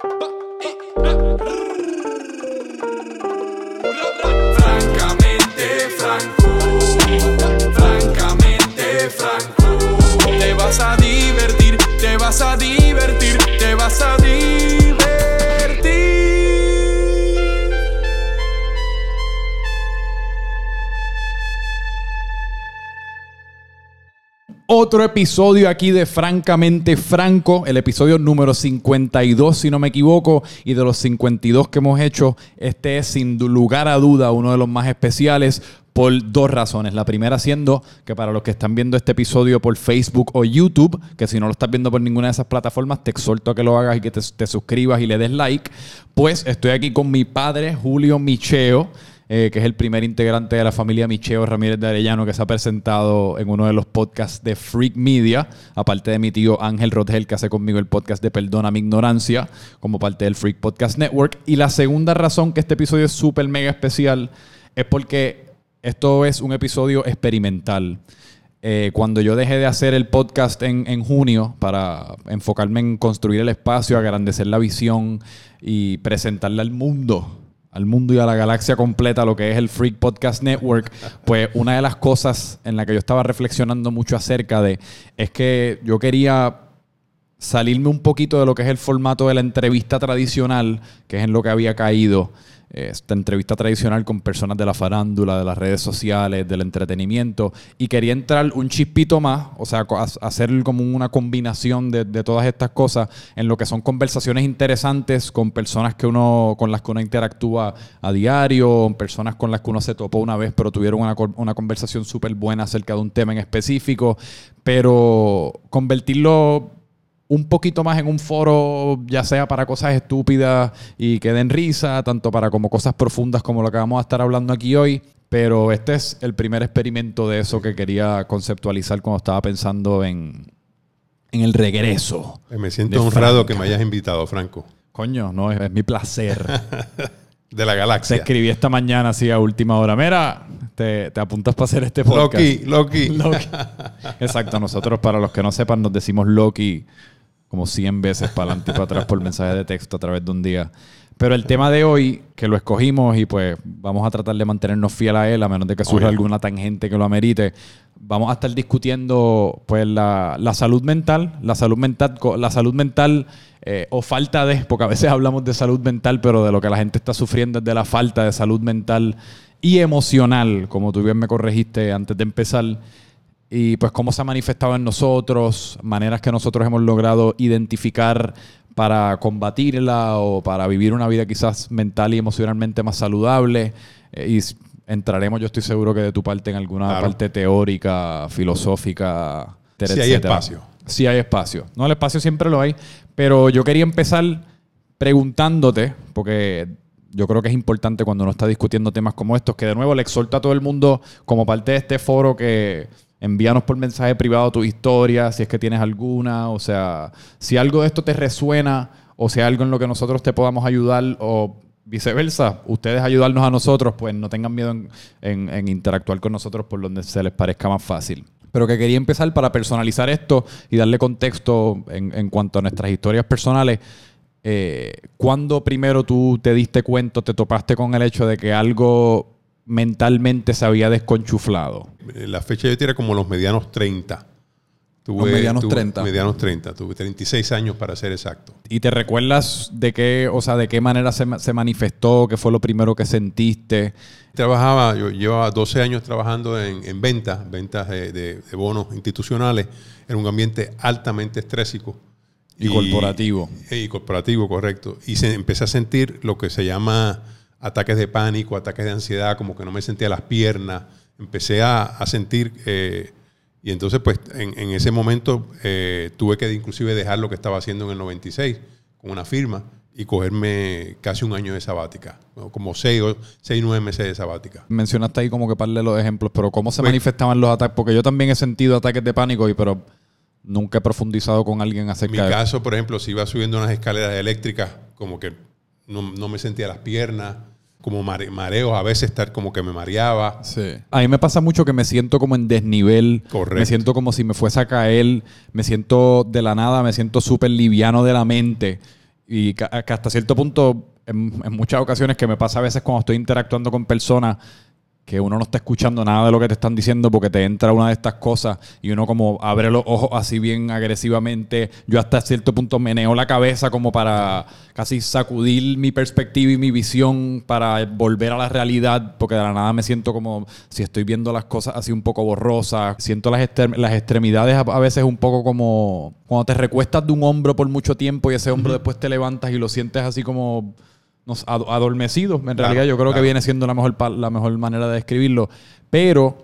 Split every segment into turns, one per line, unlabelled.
Francamente
Otro episodio aquí de Francamente Franco, el episodio número 52 si no me equivoco, y de los 52 que hemos hecho, este es sin lugar a duda uno de los más especiales por dos razones. La primera siendo que para los que están viendo este episodio por Facebook o YouTube, que si no lo estás viendo por ninguna de esas plataformas, te exhorto a que lo hagas y que te, suscribas y le des like, pues estoy aquí con mi padre Julio Micheo eh, que es el primer integrante de la familia Micheo Ramírez de Arellano, que se ha presentado en uno de los podcasts de Freak Media, aparte de mi tío Ángel Rotgel, que hace conmigo el podcast de Perdona mi ignorancia, como parte del Freak Podcast Network. Y la segunda razón que este episodio es súper mega especial es porque esto es un episodio experimental. Eh, cuando yo dejé de hacer el podcast en, en, junio para enfocarme en construir el espacio, agrandecer la visión y presentarle al mundo al mundo y a la galaxia completa, lo que es el Freak Podcast Network, pues una de las cosas en la que yo estaba reflexionando mucho acerca de es que yo quería salirme un poquito de lo que es el formato de la entrevista tradicional, que es en lo que había caído esta entrevista tradicional con personas de la farándula, de las redes sociales, del entretenimiento, y quería entrar un chispito más, o sea, hacer como una combinación de, todas estas cosas en lo que son conversaciones interesantes con personas que uno, con las que uno interactúa a diario, personas con las que uno se topó una vez, pero tuvieron una, una conversación súper buena acerca de un tema en específico, pero convertirlo un poquito más en un foro, ya sea para cosas estúpidas y que den risa, tanto para como cosas profundas como lo que vamos a estar hablando aquí hoy. Pero este es el primer experimento de eso que quería conceptualizar cuando estaba pensando en, en el regreso.
Me siento honrado que me hayas invitado, Franco.
Coño, no, es, mi placer.
de la galaxia.
Te escribí esta mañana así a última hora. Mira, te, te apuntas para hacer este podcast.
Loki, Loki.
Loki. Exacto, nosotros para los que no sepan nos decimos Loki como 100 veces para adelante y para atrás por mensaje de texto a través de un día. Pero el tema de hoy, que lo escogimos y pues vamos a tratar de mantenernos fiel a él, a menos de que surja alguna tangente que lo amerite, vamos a estar discutiendo pues la, salud mental, la salud mental, la salud mental eh, o falta de, porque a veces hablamos de salud mental, pero de lo que la gente está sufriendo es de la falta de salud mental y emocional, como tú bien me corregiste antes de empezar y pues cómo se ha manifestado en nosotros, maneras que nosotros hemos logrado identificar para combatirla o para vivir una vida quizás mental y emocionalmente más saludable. Eh, y entraremos, yo estoy seguro que de tu parte en alguna parte teórica, filosófica.
Sí hay espacio.
Sí hay espacio. No, el espacio siempre lo hay, pero yo quería empezar preguntándote, porque yo creo que es importante cuando uno está discutiendo temas como estos, que de nuevo le exhorto a todo el mundo como parte de este foro que Envíanos por mensaje privado tu historia, si es que tienes alguna. O sea, si algo de esto te resuena o hay algo en lo que nosotros te podamos ayudar o viceversa, ustedes ayudarnos a nosotros, pues no tengan miedo en, interactuar con nosotros por donde se les parezca más fácil. Pero que quería empezar para personalizar esto y darle contexto en, cuanto a nuestras historias personales. Eh, ¿Cuándo primero tú te diste cuenta, te topaste con el hecho de que algo mentalmente se había desconchuflado?
La fecha yo era como los medianos 30.
Tuve, los medianos 30.
Medianos 30. Tuve 36 años para ser exacto.
¿Y te recuerdas de qué, o sea, de qué manera se, se manifestó? ¿Qué fue lo primero que sentiste?
Trabajaba, yo llevaba 12 años trabajando en, en ventas, ventas de, bonos institucionales, en un ambiente altamente estrésico.
Y, corporativo.
Y corporativo, correcto. Y se, empecé a sentir lo que se llama ataques de pánico, ataques de ansiedad, como que no me sentía las piernas, empecé a, sentir, eh, y entonces pues en, ese momento eh, tuve que inclusive dejar lo que estaba haciendo en el 96 con una firma y cogerme casi un año de sabática, como seis o seis, nueve meses de sabática.
Mencionaste ahí como que parle los ejemplos, pero ¿cómo se pues manifestaban los ataques? Porque yo también he sentido ataques de pánico, y pero nunca he profundizado con alguien acerca
de... En mi caso, por ejemplo, si iba subiendo unas escaleras eléctricas, como que no, no me sentía las piernas, como mareos, a veces estar como que me mareaba.
Sí. A mí me pasa mucho que me siento como en desnivel. Correcto. Me siento como si me fuese a caer. Me siento de la nada, me siento súper liviano de la mente. y que, que hasta cierto punto, en, en muchas ocasiones que me pasa a veces cuando estoy interactuando con personas, que uno no está escuchando nada de lo que te están diciendo porque te entra una de estas cosas y uno como abre los ojos así bien agresivamente. Yo hasta cierto punto meneo la cabeza como para casi sacudir mi perspectiva y mi visión para volver a la realidad porque de la nada me siento como si estoy viendo las cosas así un poco borrosas. Siento las, las extremidades a, a veces un poco como cuando te recuestas de un hombro por mucho tiempo y ese hombro después te levantas y lo sientes así como no sé, ad- adormecido. En realidad yo creo que viene siendo la mejor, la mejor manera de describirlo. Pero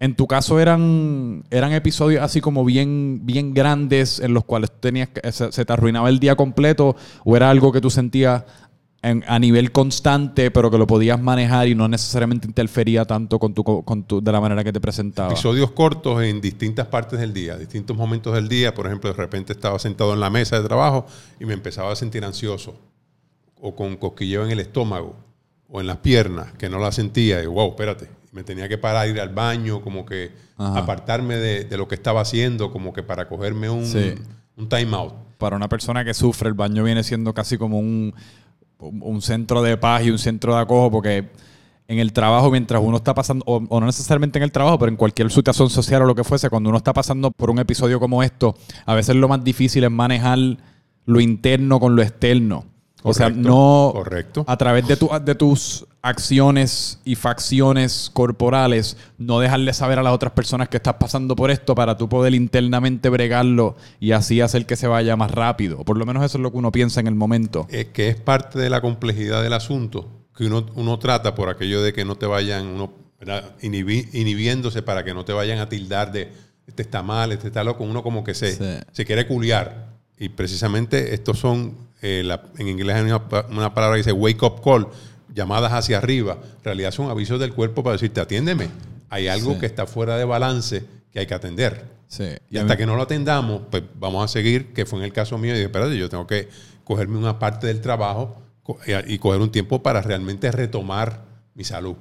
en tu caso eran, eran episodios así como bien, bien grandes en los cuales tenías que- se, se te arruinaba el día completo o era algo que tú sentías en- a nivel constante pero que lo podías manejar y no necesariamente interfería tanto con tu, co- con tu, de la manera que te presentaba.
Episodios cortos en distintas partes del día, distintos momentos del día. Por ejemplo, de repente estaba sentado en la mesa de trabajo y me empezaba a sentir ansioso o con cosquilleo en el estómago o en las piernas que no la sentía. Y wow, espérate. Me tenía que parar, ir al baño, como que
Ajá.
apartarme de, de lo que estaba haciendo, como que para cogerme un,
Sí.
un time out.
Para una persona que sufre, el baño viene siendo casi como un, un un centro de paz y un centro de acojo, porque en el trabajo, mientras uno está pasando, o, o no necesariamente en el trabajo, pero en cualquier situación social o lo que fuese, cuando uno está pasando por un episodio como esto, a veces lo más difícil es manejar lo interno con lo externo. O sea, no
correcto.
a través de, tu- de tus acciones y facciones corporales, no dejarle saber a las otras personas que estás pasando por esto para tú poder internamente bregarlo y así hacer que se vaya más rápido. Por lo menos eso es lo que uno piensa en el momento.
eh, que es parte de la complejidad del asunto, que uno, uno trata por aquello de que no te vayan, uno inhibiéndose para que no te vayan a tildar de este está mal, este está loco, uno como que se,
Sí.
se quiere culiar. Y precisamente estos son, eh, la- en inglés hay una, una palabra que dice wake up call, llamadas hacia arriba. En realidad son avisos del cuerpo para decirte, atiéndeme, hay algo
Sí.
que está fuera de balance que hay que atender.
Sí.
Y hasta
mí-
que no lo atendamos, pues vamos a seguir, que fue en el caso mío, y dije, espérate, yo tengo que cogerme una parte del trabajo y y coger un tiempo para realmente retomar mi salud,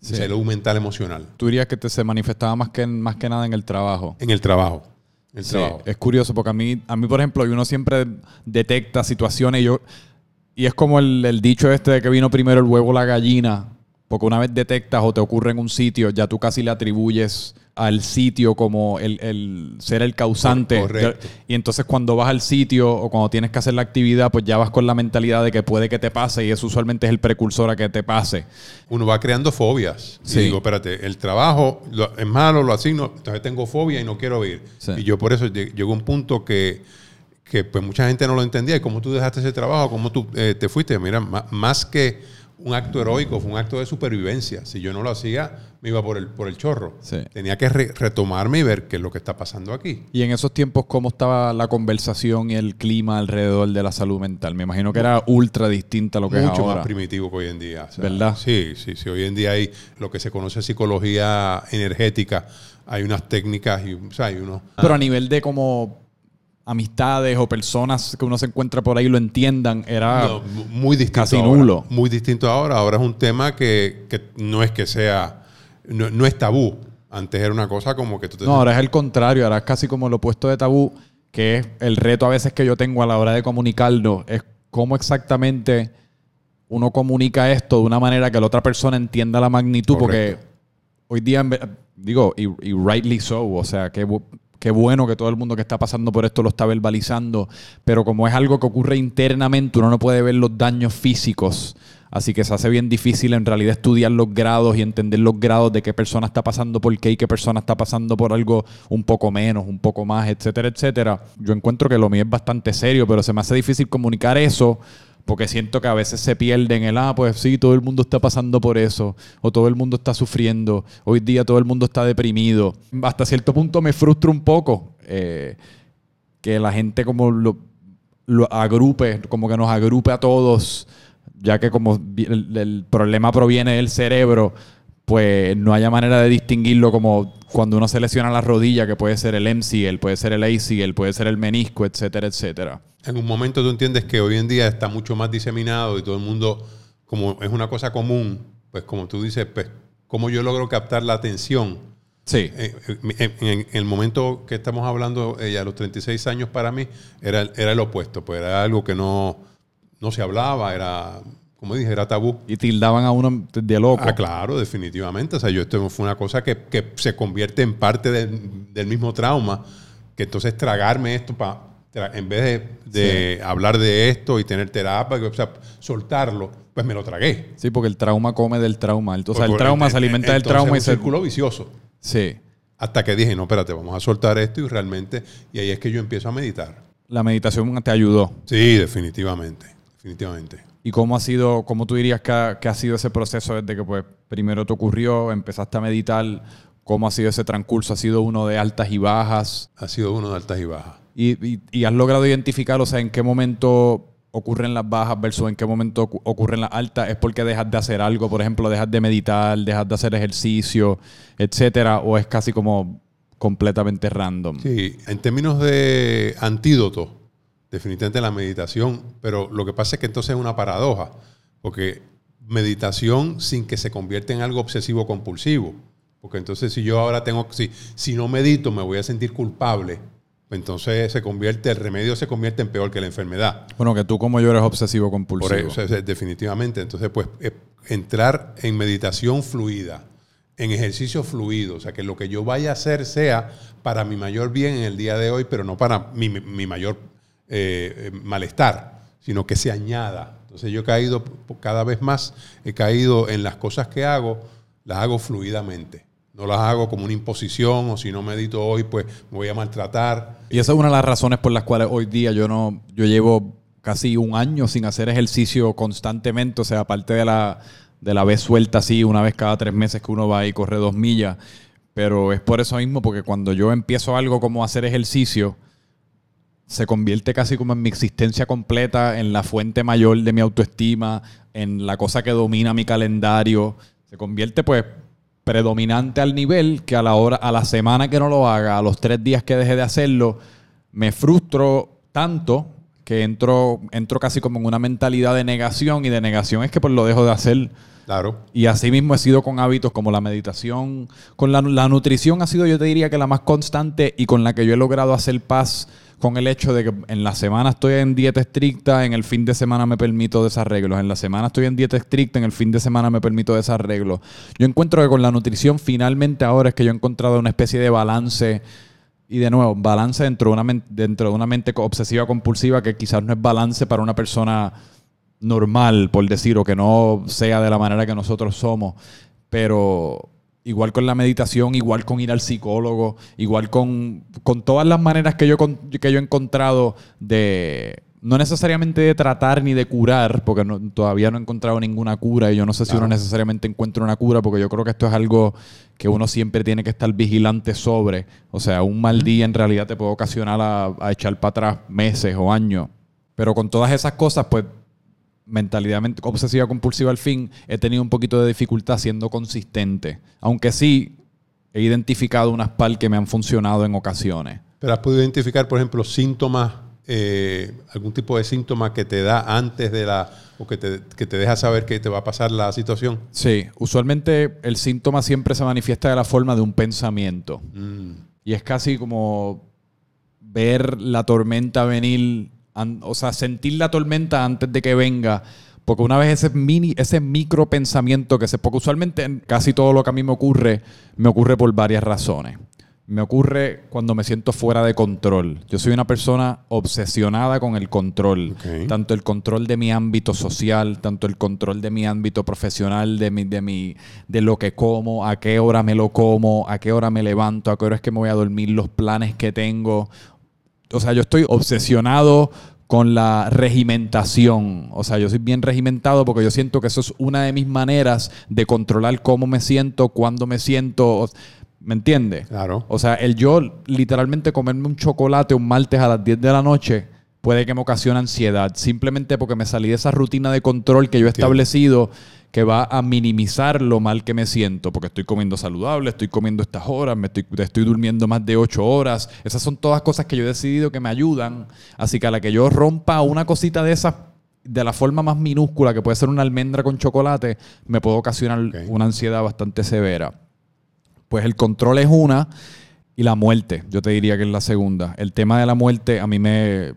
Sí.
mi salud mental, emocional,
Tú dirías que te se manifestaba más que, más que nada en el trabajo.
en el trabajo. El
Sí,
trabajo.
es curioso porque a mí, a mí, por ejemplo, uno siempre detecta situaciones y yo, y es como el, el dicho este de que vino primero el huevo o la gallina, porque una vez detectas o te ocurre en un sitio, ya tú casi le atribuyes al sitio como el, el ser el causante.
Correcto.
Y entonces cuando vas al sitio o cuando tienes que hacer la actividad, pues ya vas con la mentalidad de que puede que te pase y eso usualmente es el precursor a que te pase.
Uno va creando fobias.
Sí.
Y digo, espérate, el trabajo lo- es malo, lo asigno, entonces tengo fobia y no quiero ir.
Sí.
Y yo por eso lleg- llegó un punto que, que pues mucha gente no lo entendía. ¿Y cómo tú dejaste ese trabajo? ¿Cómo tú eh, te fuiste? Mira, más que un acto heroico, fue un acto de supervivencia. Si yo no lo hacía, me iba por el, por el chorro.
Sí.
Tenía que re- retomarme y ver qué es lo que está pasando aquí.
Y en esos tiempos, ¿cómo estaba la conversación y el clima alrededor de la salud mental? Me imagino que era ultra distinta a lo que es
Mucho
ahora.
más primitivo que hoy en día. O sea,
¿Verdad?
Sí, sí, sí. Hoy en día hay lo que se conoce psicología energética. Hay unas técnicas y, o sea, hay unos...
Pero a nivel de como amistades o personas que uno se encuentra por ahí lo entiendan, era...
No, mu- muy distinto.
casi
ahora.
nulo.
Muy distinto ahora. Ahora es un tema que, que no es que sea, no, no es tabú. Antes era una cosa como que tú te
No, ahora es el contrario, ahora es casi como lo opuesto de tabú, que es el reto a veces que yo tengo a la hora de comunicarlo, es cómo exactamente uno comunica esto de una manera que la otra persona entienda la magnitud,
Correcto.
porque hoy día, digo, y, y rightly so, o sea, bu- qué bueno que todo el mundo que está pasando por esto lo está verbalizando, pero como es algo que ocurre internamente, uno no puede ver los daños físicos. Así que se hace bien difícil en realidad estudiar los grados y entender los grados de qué persona está pasando por qué y qué persona está pasando por algo un poco menos, un poco más, etcétera, etcétera. Yo encuentro que lo mío es bastante serio, pero se me hace difícil comunicar eso porque siento que a veces se pierde en el, ah, pues sí, todo el mundo está pasando por eso, o todo el mundo está sufriendo, hoy día todo el mundo está deprimido. Hasta cierto punto me frustra un poco eh, que la gente como lo, agrupe, como que nos agrupe a todos, ya que como el problema proviene del cerebro, pues no haya manera de distinguirlo como cuando uno se lesiona la rodilla, que puede ser el MCL, puede ser el ACL, puede ser el menisco, etcétera, etcétera.
En un momento tú entiendes que hoy en día está mucho más diseminado y todo el mundo, como es una cosa común, pues como tú dices, pues, ¿cómo yo logro captar la atención
Sí.
Eh, En, en- en el momento que estamos hablando, eh, a los 36 años para mí, era, era el opuesto, pues era algo que no, no se hablaba, era, como dije, era tabú.
Y tildaban a uno de loco.
Ah, claro, definitivamente. O sea, yo esto fue una cosa que, que se convierte en parte del, del mismo trauma, que entonces tragarme esto para en vez de, de hablar de esto y tener terapia, o sea, soltarlo, pues me lo tragué.
Sí, porque el trauma come del trauma. O sea, el trauma se alimenta del
entonces
trauma y
es un círculo vicioso.
Sí.
Hasta que dije, no, espérate, vamos a soltar esto y realmente, y ahí es que yo empiezo a meditar.
La meditación te ayudó.
Sí, definitivamente, definitivamente.
¿Y cómo ha sido, cómo tú dirías que ha, que ha sido ese proceso desde que pues primero te ocurrió, empezaste a meditar? ¿Cómo ha sido ese transcurso? ¿Ha sido uno de altas y bajas?
Ha sido uno de altas y bajas.
¿Y, has logrado identificar, o sea, en qué momento ocurren las bajas versus en qué momento ocu- ocurren las altas? ¿Es porque dejas de hacer algo? Por ejemplo, dejas de meditar, dejas de hacer ejercicio, etcétera, o es casi como completamente random?
Sí, en términos de antídoto, definitivamente la meditación, pero lo que pasa es que entonces es una paradoja, porque meditación sin que se convierta en algo obsesivo compulsivo, porque entonces si yo ahora tengo, si, si no medito me voy a sentir culpable, entonces se convierte, el remedio se convierte en peor que la enfermedad.
Bueno, que tú como yo eres obsesivo
Por
compulsivo.
eso, definitivamente. Entonces, pues, eh, entrar en meditación fluida, en ejercicio fluido, o sea, que lo que yo vaya a hacer sea para mi mayor bien en el día de hoy, pero no para mi, mi mayor eh, eh, malestar, sino que se añada. Entonces, yo he caído cada vez más, he caído en las cosas que hago, las hago fluidamente. No las hago como una imposición o si no medito hoy, pues me voy a maltratar.
Y esa es una de las razones por las cuales hoy día yo no, yo llevo casi un año sin hacer ejercicio constantemente, o sea, aparte de la, de la vez suelta así, una vez cada tres meses que uno va y corre dos millas, pero es por eso mismo, porque cuando yo empiezo algo como hacer ejercicio, se convierte casi como en mi existencia completa, en la fuente mayor de mi autoestima, en la cosa que domina mi calendario, se convierte pues predominante al nivel que a la hora, a la semana que no lo haga, a los tres días que deje de hacerlo, me frustro tanto que entro, entro casi como en una mentalidad de negación y de negación es que pues lo dejo de hacer.
Claro.
Y así mismo he sido con hábitos como la meditación, con la, la nutrición ha sido yo te diría que la más constante y con la que yo he logrado hacer paz con el hecho de que en la semana estoy en dieta estricta, en el fin de semana me permito desarreglos, en la semana estoy en dieta estricta, en el fin de semana me permito desarreglos. Yo encuentro que con la nutrición finalmente ahora es que yo he encontrado una especie de balance y de nuevo, balance dentro de una, dentro de una mente obsesiva compulsiva que quizás no es balance para una persona normal, por decir, o que no sea de la manera que nosotros somos. Pero igual con la meditación, igual con ir al psicólogo, igual con, con todas las maneras que yo, que yo he encontrado de, no necesariamente de tratar ni de curar, porque no- todavía no he encontrado ninguna cura y yo no sé si uno necesariamente encuentra una cura, porque yo creo que esto es algo que uno siempre tiene que estar vigilante sobre. O sea, un mal día en realidad te puede ocasionar a, a echar para atrás meses o años. Pero con todas esas cosas, pues mentalidad ment- obsesiva compulsiva al fin, he tenido un poquito de dificultad siendo consistente. Aunque sí he identificado unas par que me han funcionado en ocasiones.
Pero has podido identificar, por ejemplo, síntomas, eh, algún tipo de síntoma que te da antes de la, o que te, que te deja saber que te va a pasar la situación.
Sí, usualmente el síntoma siempre se manifiesta de la forma de un pensamiento.
Mm,
Y es casi como ver la tormenta venir, o sea, sentir la tormenta antes de que venga. Porque una vez ese mini, ese micro pensamiento que se, porque usualmente en casi todo lo que a mí me ocurre, me ocurre por varias razones. Me ocurre cuando me siento fuera de control. Yo soy una persona obsesionada con el control. Tanto el control de mi ámbito social, tanto el control de mi ámbito profesional, de mi, de mi, de lo que como, a qué hora me lo como, a qué hora me levanto, a qué hora es que me voy a dormir, los planes que tengo. O sea, yo estoy obsesionado con la regimentación. O sea, yo soy bien regimentado porque yo siento que eso es una de mis maneras de controlar cómo me siento, cuándo me siento. ¿Me entiendes?
claro.
O sea, el yo literalmente comerme un chocolate un martes a las 10 de la noche puede que me ocasione ansiedad, simplemente porque me salí de esa rutina de control que yo he establecido que va a minimizar lo mal que me siento, porque estoy comiendo saludable, estoy comiendo estas horas, me estoy, estoy durmiendo más de 8 horas. Esas son todas cosas que yo he decidido que me ayudan. Así que a la que yo rompa una cosita de esas de la forma más minúscula, que puede ser una almendra con chocolate, me puede ocasionar una ansiedad bastante severa. Pues el control es una y la muerte, yo te diría que es la segunda. El tema de la muerte a mí me,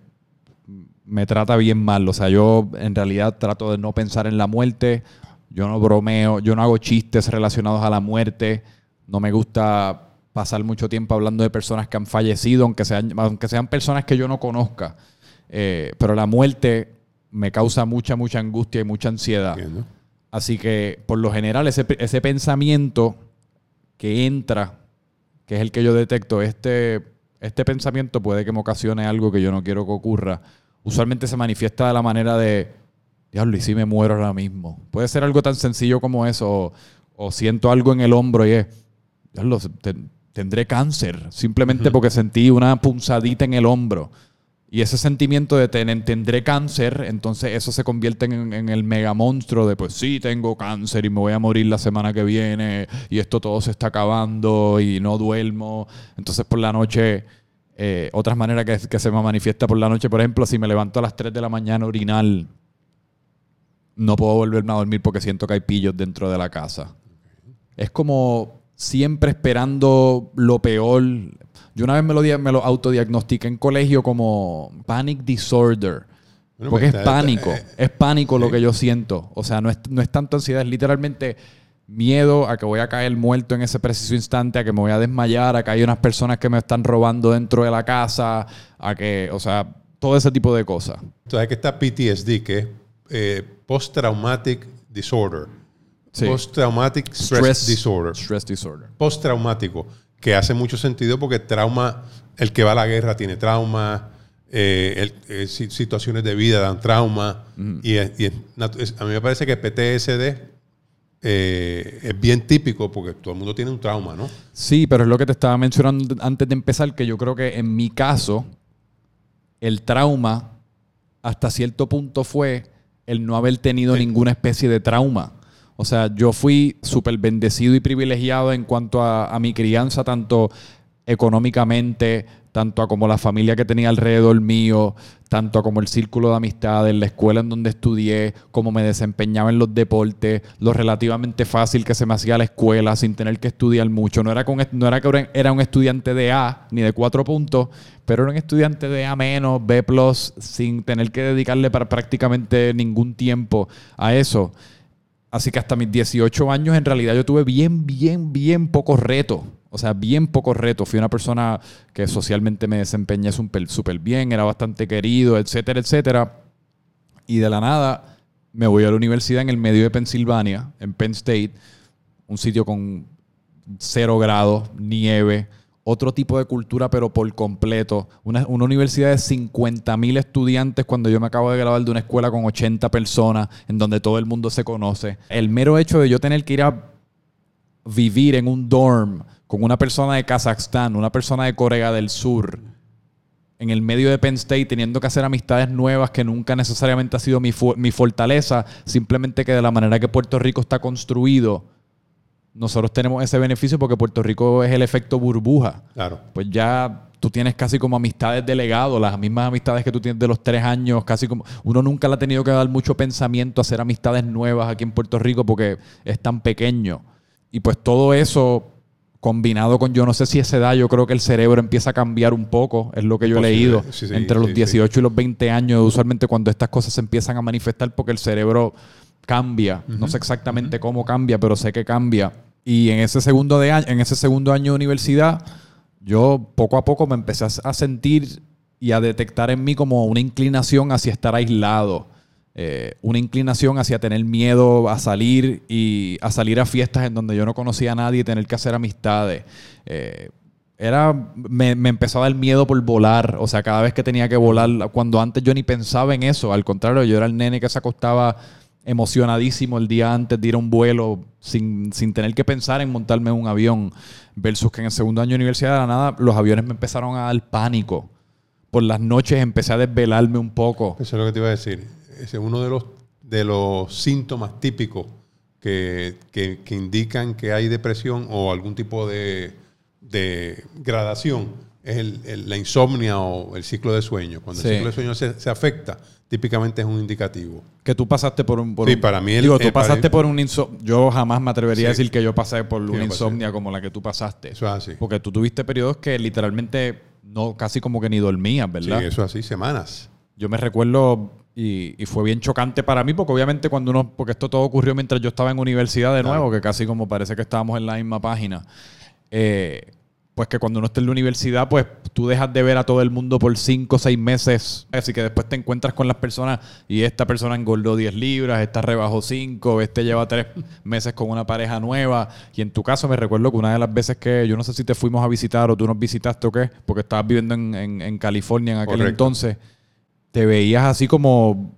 me trata bien mal. O sea, yo en realidad trato de no pensar en la muerte. Yo no bromeo, yo no hago chistes relacionados a la muerte. No me gusta pasar mucho tiempo hablando de personas que han fallecido, aunque sean, aunque sean personas que yo no conozca. Eh, pero la muerte me causa mucha, mucha angustia y mucha ansiedad.
Entiendo.
Así que, por lo general, ese, ese pensamiento que entra, que es el que yo detecto, este, este pensamiento puede que me ocasione algo que yo no quiero que ocurra. Usualmente se manifiesta de la manera de, diablo, y si me muero ahora mismo. Puede ser algo tan sencillo como eso, o, o siento algo en el hombro y es, diablo, te- tendré cáncer, simplemente porque sentí una punzadita en el hombro. Y ese sentimiento de tendré cáncer, entonces eso se convierte en, en el mega monstruo de pues sí, tengo cáncer y me voy a morir la semana que viene y esto todo se está acabando y no duermo. Entonces por la noche, eh, otras maneras que, que se me manifiesta por la noche, por ejemplo, si me levanto a las 3 de la mañana a orinar, no puedo volverme a dormir porque siento que hay pillos dentro de la casa. Es como siempre esperando lo peor. Yo una vez me lo, me lo autodiagnostiqué en colegio como panic disorder.
Bueno,
porque es
pues, está-
pánico,
eh,
es pánico lo que yo siento. O sea, no es, no es tanto ansiedad, es literalmente miedo a que voy a caer muerto en ese preciso instante, a que me voy a desmayar, a que hay unas personas que me están robando dentro de la casa, a que, o sea, todo ese tipo de cosas.
Entonces que está PTSD, que es eh, Post-Traumatic Disorder.
Sí.
Post-Traumatic Stress, Disorder.
Stress disorder.
Postraumático, que hace mucho sentido porque trauma, el que va a la guerra tiene trauma, eh, el- eh, si- situaciones de vida dan trauma, y, y es- a mí me parece que PTSD eh, es bien típico porque todo el mundo tiene un trauma, ¿no?
Sí, pero es lo que te estaba mencionando antes de empezar, que yo creo que en mi caso, el trauma hasta cierto punto fue el no haber tenido ninguna especie de trauma. O sea, yo fui súper bendecido y privilegiado en cuanto a, a mi crianza, tanto económicamente, tanto a como la familia que tenía alrededor mío, tanto a como el círculo de amistades, la escuela en donde estudié, cómo me desempeñaba en los deportes, lo relativamente fácil que se me hacía la escuela sin tener que estudiar mucho. No era, con, no era que era- un estudiante de A ni de cuatro puntos, pero era un estudiante de A menos, B plus, sin tener que dedicarle para prácticamente ningún tiempo a eso. Así que hasta mis 18 años en realidad yo tuve bien, bien, bien pocos retos. O sea, bien pocos retos. Fui una persona que socialmente me desempeñé súper bien, era bastante querido, etcétera, etcétera. Y de la nada me voy a la universidad en el medio de Pensilvania, en Penn State, un sitio con cero grados, nieve, otro tipo de cultura, pero por completo. Una, una universidad de 50 mil estudiantes cuando yo me acabo de graduar de una escuela con 80 personas, en donde todo el mundo se conoce. El mero hecho de yo tener que ir a vivir en un dorm con una persona de Kazajstán, una persona de Corea del Sur, en el medio de Penn State, teniendo que hacer amistades nuevas que nunca necesariamente ha sido mi, fu- mi fortaleza, simplemente que de la manera que Puerto Rico está construido, nosotros tenemos ese beneficio porque Puerto Rico es el efecto burbuja.
Claro.
Pues ya tú tienes casi como amistades de legado, las mismas amistades que tú tienes de los tres años, casi como uno nunca le ha tenido que dar mucho pensamiento a hacer amistades nuevas aquí en Puerto Rico porque es tan pequeño. Y pues todo eso combinado con yo no sé si esa edad yo creo que el cerebro empieza a cambiar un poco, es lo que yo he leído,
Sí, sí,
entre los
sí,
18 y los 20 años, usualmente cuando estas cosas se empiezan a manifestar porque el cerebro cambia, no sé exactamente cómo cambia, pero sé que cambia. Y en ese segundo de año, en ese segundo año de universidad, yo poco a poco me empecé a sentir y a detectar en mí como una inclinación hacia estar aislado, eh, una inclinación hacia tener miedo a salir y a salir a fiestas en donde yo no conocía a nadie y tener que hacer amistades. Eh, era, me, me empezó a dar miedo por volar, o sea, cada vez que tenía que volar, cuando antes yo ni pensaba en eso, al contrario, yo era el nene que se acostaba emocionadísimo el día antes de ir a un vuelo sin, sin tener que pensar en montarme en un avión, versus que en el segundo año de universidad de la nada los aviones me empezaron a dar pánico. Por las noches empecé a desvelarme un poco.
Eso es lo que te iba a decir. Ese es uno de los, de los síntomas típicos que, que- que indican que hay depresión o algún tipo de, de gradación. es el- el- la insomnia o el ciclo de sueño. Cuando
Sí.
el ciclo de sueño se, se afecta, típicamente es un indicativo.
Que tú pasaste por un... Por
Sí,
un-
para mí el-
Digo, tú pasaste por un insomnio... Yo jamás me atrevería a
Sí.
decir que yo pasé por una insomnia como la que tú pasaste.
Eso es así.
Porque tú tuviste periodos que literalmente no casi como que ni dormías,
Sí,
¿verdad?
eso es así, semanas.
Yo me recuerdo y, y fue bien chocante para mí porque obviamente cuando uno, porque esto todo ocurrió mientras yo estaba en universidad de
Claro.
nuevo, que casi como parece que estábamos en la misma página, eh, pues que cuando uno está en la universidad, pues tú dejas de ver a todo el mundo por cinco o seis meses, así que después te encuentras con las personas y esta persona engordó 10 libras, esta rebajó 5, este lleva tres meses con una pareja nueva y en tu caso me recuerdo que una de las veces que yo no sé si te fuimos a visitar o tú nos visitaste o qué, porque estabas viviendo en, en- en California en aquel
Correcto.
entonces, te veías así como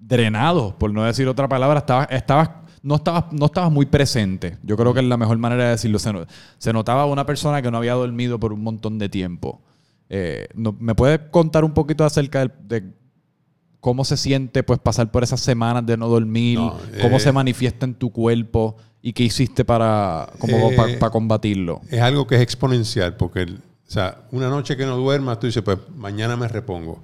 drenado, por no decir otra palabra, estabas, estabas, no, estabas, no estabas muy presente. Yo creo que es la mejor manera de decirlo. Se, no- se notaba una persona que no había dormido por un montón de tiempo. Eh, no- ¿Me puedes contar un poquito acerca de, cómo se siente pues pasar por esas semanas de no dormir?
No,
¿Cómo
eh,
se manifiesta en tu cuerpo? ¿Y qué hiciste para, como
Eh,
para combatirlo?
Es algo que es exponencial, porque el- o sea, una noche que no duermas, tú dices, pues mañana me repongo.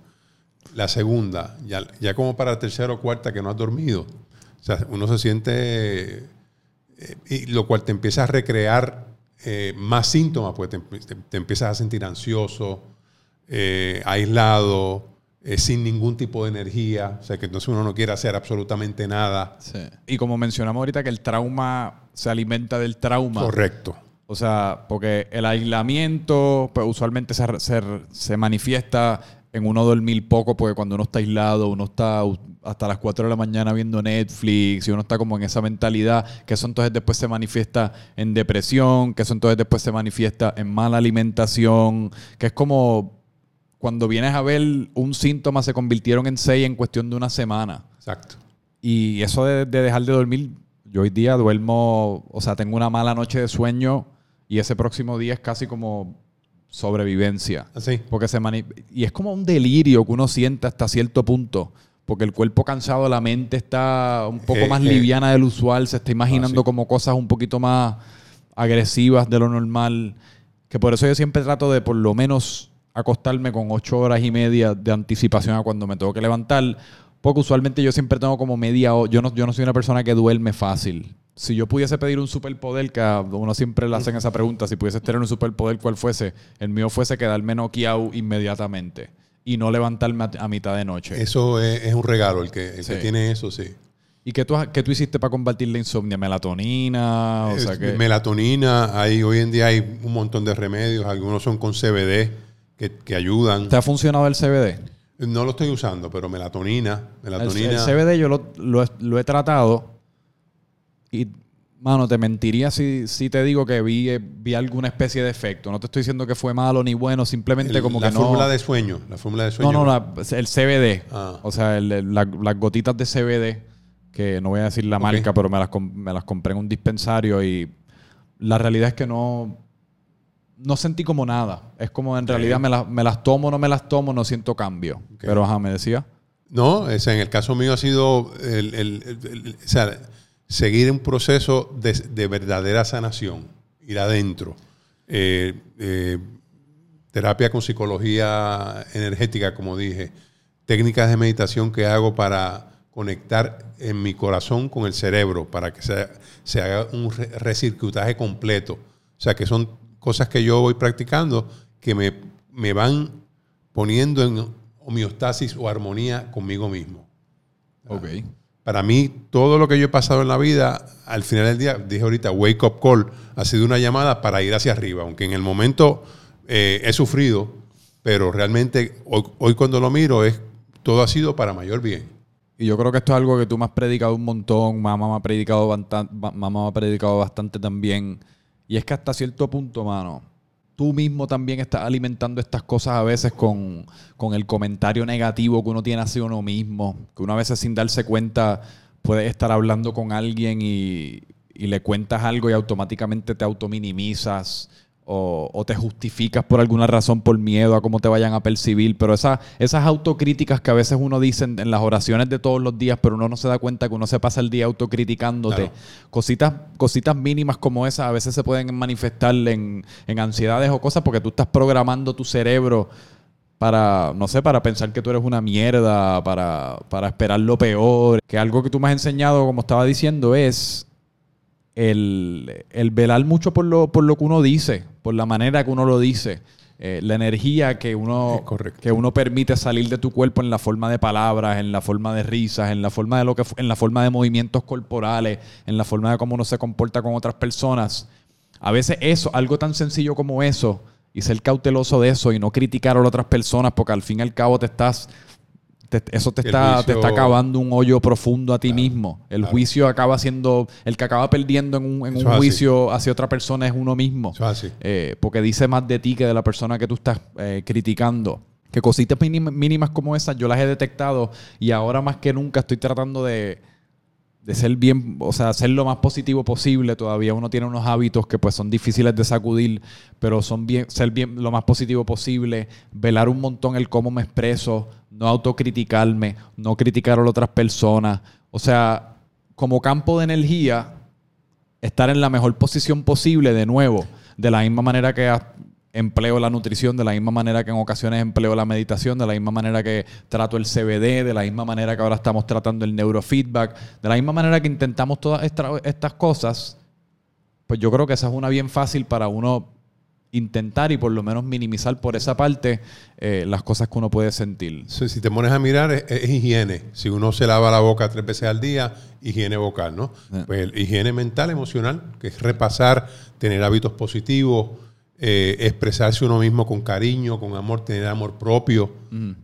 La segunda, ya, ya como para tercera o cuarta que no has dormido, o sea, uno se siente, eh, y lo cual te empieza a recrear eh, más síntomas, pues te, te- te empiezas a sentir ansioso, eh, aislado, eh, sin ningún tipo de energía, o sea, que entonces uno no quiere hacer absolutamente nada.
Sí. Y como mencionamos ahorita que el trauma se alimenta del trauma.
Correcto.
O sea, porque el aislamiento, pues usualmente se, se- se manifiesta en uno dormir poco, porque cuando uno está aislado, uno está hasta las 4 de la mañana viendo Netflix y uno está como en esa mentalidad, que eso entonces después se manifiesta en depresión, que eso entonces después se manifiesta en mala alimentación, que es como cuando vienes a ver un síntoma se convirtieron en seis en cuestión de una semana.
Exacto.
Y eso de, de dejar de dormir, yo hoy día duermo, o sea, tengo una mala noche de sueño y ese próximo día es casi como sobrevivencia.
Así.
Porque se mani- y es como un delirio que uno siente hasta cierto punto. Porque el cuerpo cansado, la mente está un poco
Eh,
más
eh.
liviana del usual, se está imaginando
Ah, sí.
como cosas un poquito más agresivas de lo normal. Que por eso yo siempre trato de por lo menos acostarme con ocho horas y media de anticipación a cuando me tengo que levantar. Porque usualmente yo siempre tengo como media hora. Yo no, yo no soy una persona que duerme fácil. Si yo pudiese pedir un superpoder, que a uno siempre le hacen esa pregunta, si pudieses tener un superpoder, ¿cuál fuese? El mío fuese quedarme noqueado inmediatamente y no levantarme a, a mitad de noche.
Eso es, es un regalo, el que, el
Sí.
que tiene eso, sí.
¿Y qué tú, qué tú hiciste para combatir la insomnia? ¿Melatonina? O sea
Es-
que...
Melatonina, hay, hoy en día hay un montón de remedios, algunos son con CBD que, que ayudan.
¿Te ha funcionado el CBD?
No lo estoy usando, pero melatonina,
El,
melatonina.
el CBD yo lo, lo he tratado y, mano, te mentiría si, si te digo que vi, eh, vi alguna especie de efecto. No te estoy diciendo que fue malo ni bueno, simplemente
el-
como
la
que no...
fórmula de sueño, la fórmula de
No,
sueño.
no, la- el CBD.
Ah.
O sea, el- el- la- las gotitas de CBD, que no voy a decir la
Ok.
marca, pero me las, com- me las compré en un dispensario y la realidad es que no, no sentí como nada. Es como en realidad me, las- me las tomo, no me las tomo, no siento cambio. Pero ajá, me decía.
No, o sea, en el caso mío ha sido el, el- el- el- o sea, seguir un proceso de, de verdadera sanación, ir adentro. Eh, eh, terapia con psicología energética, como dije, técnicas de meditación que hago para conectar en mi corazón con el cerebro, para que se, se haga un re- recircutaje completo. O sea, que son cosas que yo voy practicando que me, me van poniendo en homeostasis o armonía conmigo mismo.
Ok.
Para mí, todo lo que yo he pasado en la vida, al final del día, dije ahorita, wake up call, ha sido una llamada para ir hacia arriba. Aunque en el momento eh, he sufrido, pero realmente hoy, hoy cuando lo miro, es, todo ha sido para mayor bien.
Y yo creo que esto es algo que tú me has predicado un montón, mamá me ha predicado, mamá me ha predicado bastante también. Y es que hasta cierto punto, mano, tú mismo también estás alimentando estas cosas a veces con, con el comentario negativo que uno tiene hacia uno mismo. Que uno a veces sin darse cuenta puede estar hablando con alguien y, y le cuentas algo y automáticamente te autominimizas. O, o te justificas por alguna razón por miedo a cómo te vayan a percibir, pero esa- esas autocríticas que a veces uno dice en, en las oraciones de todos los días, pero uno no se da cuenta que uno se pasa el día autocriticándote,
Claro.
cositas, cositas mínimas como esas a veces se pueden manifestar en, en ansiedades o cosas porque tú estás programando tu cerebro para, no sé, para pensar que tú eres una mierda, para, para esperar lo peor. Que algo que tú me has enseñado, como estaba diciendo, es el, el velar mucho por lo, por lo que uno dice, por la manera que uno lo dice. eh, la energía que uno, que uno permite salir de tu cuerpo en la forma de palabras, en la forma de risas, en la forma de lo que en la forma de movimientos corporales, en la forma de cómo uno se comporta con otras personas. A veces eso, algo tan sencillo como eso, y ser cauteloso de eso y no criticar a las otras personas, porque al fin y al cabo te estás, te- eso te está, te
juicio-
está acabando un hoyo profundo a ti mismo. El
claro.
juicio acaba siendo, el que acaba perdiendo en un, en un
así.
juicio hacia otra persona es uno mismo.
Eso es así.
Eh, porque dice más de ti que de la persona que tú estás eh, criticando. Que cositas mínim- mínimas como esas yo las he detectado y ahora más que nunca estoy tratando de, de ser bien, o sea, ser lo más positivo posible. Todavía uno tiene unos hábitos que pues son difíciles de sacudir, pero son bien, ser bien lo más positivo posible, velar un montón el cómo me expreso, no autocriticarme, no criticar a las otras personas. O sea, como campo de energía, estar en la mejor posición posible de nuevo, de la misma manera que a- empleo la nutrición, de la misma manera que en ocasiones empleo la meditación, de la misma manera que trato el CBD, de la misma manera que ahora estamos tratando el neurofeedback, de la misma manera que intentamos todas esta- estas cosas, pues yo creo que esa es una bien fácil para uno intentar y por lo menos minimizar por esa parte eh, las cosas que uno puede sentir.
Si te pones a mirar, es, es higiene. Si uno se lava la boca tres veces al día, higiene vocal, ¿no?
Eh.
Pues el higiene mental, emocional, que es repasar, tener hábitos positivos, eh, expresarse uno mismo con cariño, con amor, tener amor propio,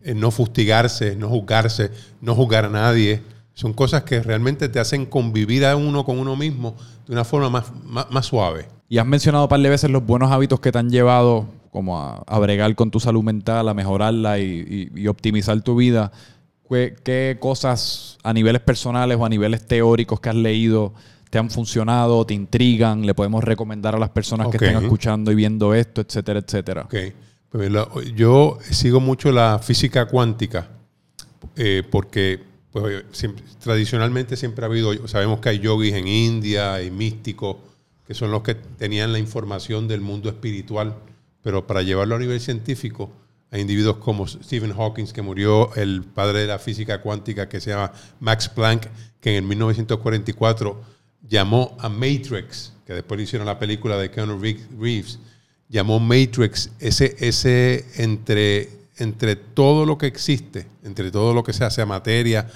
eh, no fustigarse, no juzgarse, no juzgar a nadie. Son cosas que realmente te hacen convivir a uno con uno mismo de una forma más, más, más suave.
Y has mencionado un par de veces los buenos hábitos que te han llevado como a, a bregar con tu salud mental, a mejorarla y, y- y optimizar tu vida. ¿Qué, qué cosas a niveles personales o a niveles teóricos que has leído te han funcionado, te intrigan, le podemos recomendar a las personas que estén escuchando y viendo esto, etcétera, etcétera?
Ok. Pues la- yo sigo mucho la física cuántica eh, porque pues, siempre- tradicionalmente siempre ha habido, sabemos que hay yogis en India, hay místicos, que son los que tenían la información del mundo espiritual, pero para llevarlo a nivel científico, hay individuos como Stephen Hawking, que murió, el padre de la física cuántica, que se llama Max Planck, que en el 1944 llamó a Matrix, que después le hicieron la película de Keanu Reeves, llamó Matrix ese, ese entre, entre todo lo que existe, entre todo lo que se hace a materia,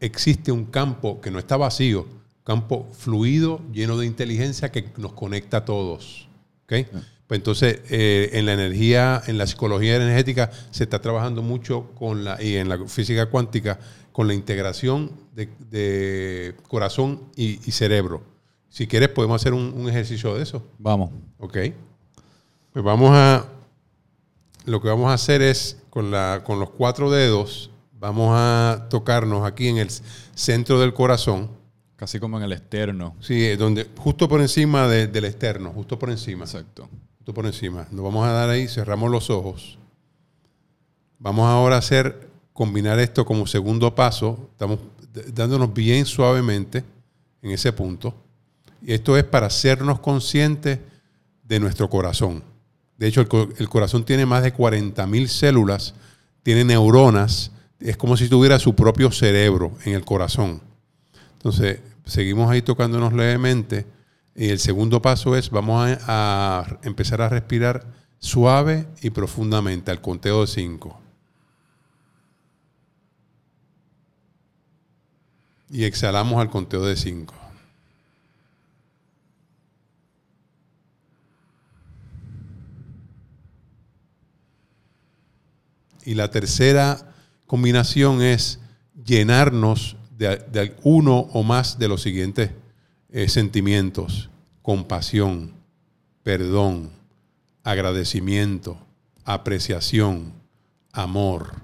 existe un campo que no está vacío, campo fluido, lleno de inteligencia que nos conecta a todos. ¿ok? Pues entonces, eh, en la energía, en la psicología energética, se está trabajando mucho con la, y en la física cuántica, con la integración de, de corazón y, y cerebro. Si quieres, podemos hacer un, un ejercicio de eso.
Vamos.
Ok. Pues vamos a. Lo que vamos a hacer es con, la, con los cuatro dedos, vamos a tocarnos aquí en el centro del corazón.
Casi como en el externo.
Sí, eh, donde, justo por encima de- del externo, justo por encima.
Exacto.
Justo por encima. Nos vamos a dar ahí, cerramos los ojos. Vamos ahora a hacer, combinar esto como segundo paso. Estamos dándonos bien suavemente en ese punto. Y esto es para hacernos conscientes de nuestro corazón. De hecho, el, co- el corazón tiene más de 40.000 células, tiene neuronas, es como si tuviera su propio cerebro en el corazón. Entonces, seguimos ahí tocándonos levemente. Y el segundo paso es, vamos a, a empezar a respirar suave y profundamente al conteo de 5. Y exhalamos al conteo de 5. Y la tercera combinación es llenarnos de, uno o más de los siguientes eh, sentimientos. Compasión, perdón, agradecimiento, apreciación, amor.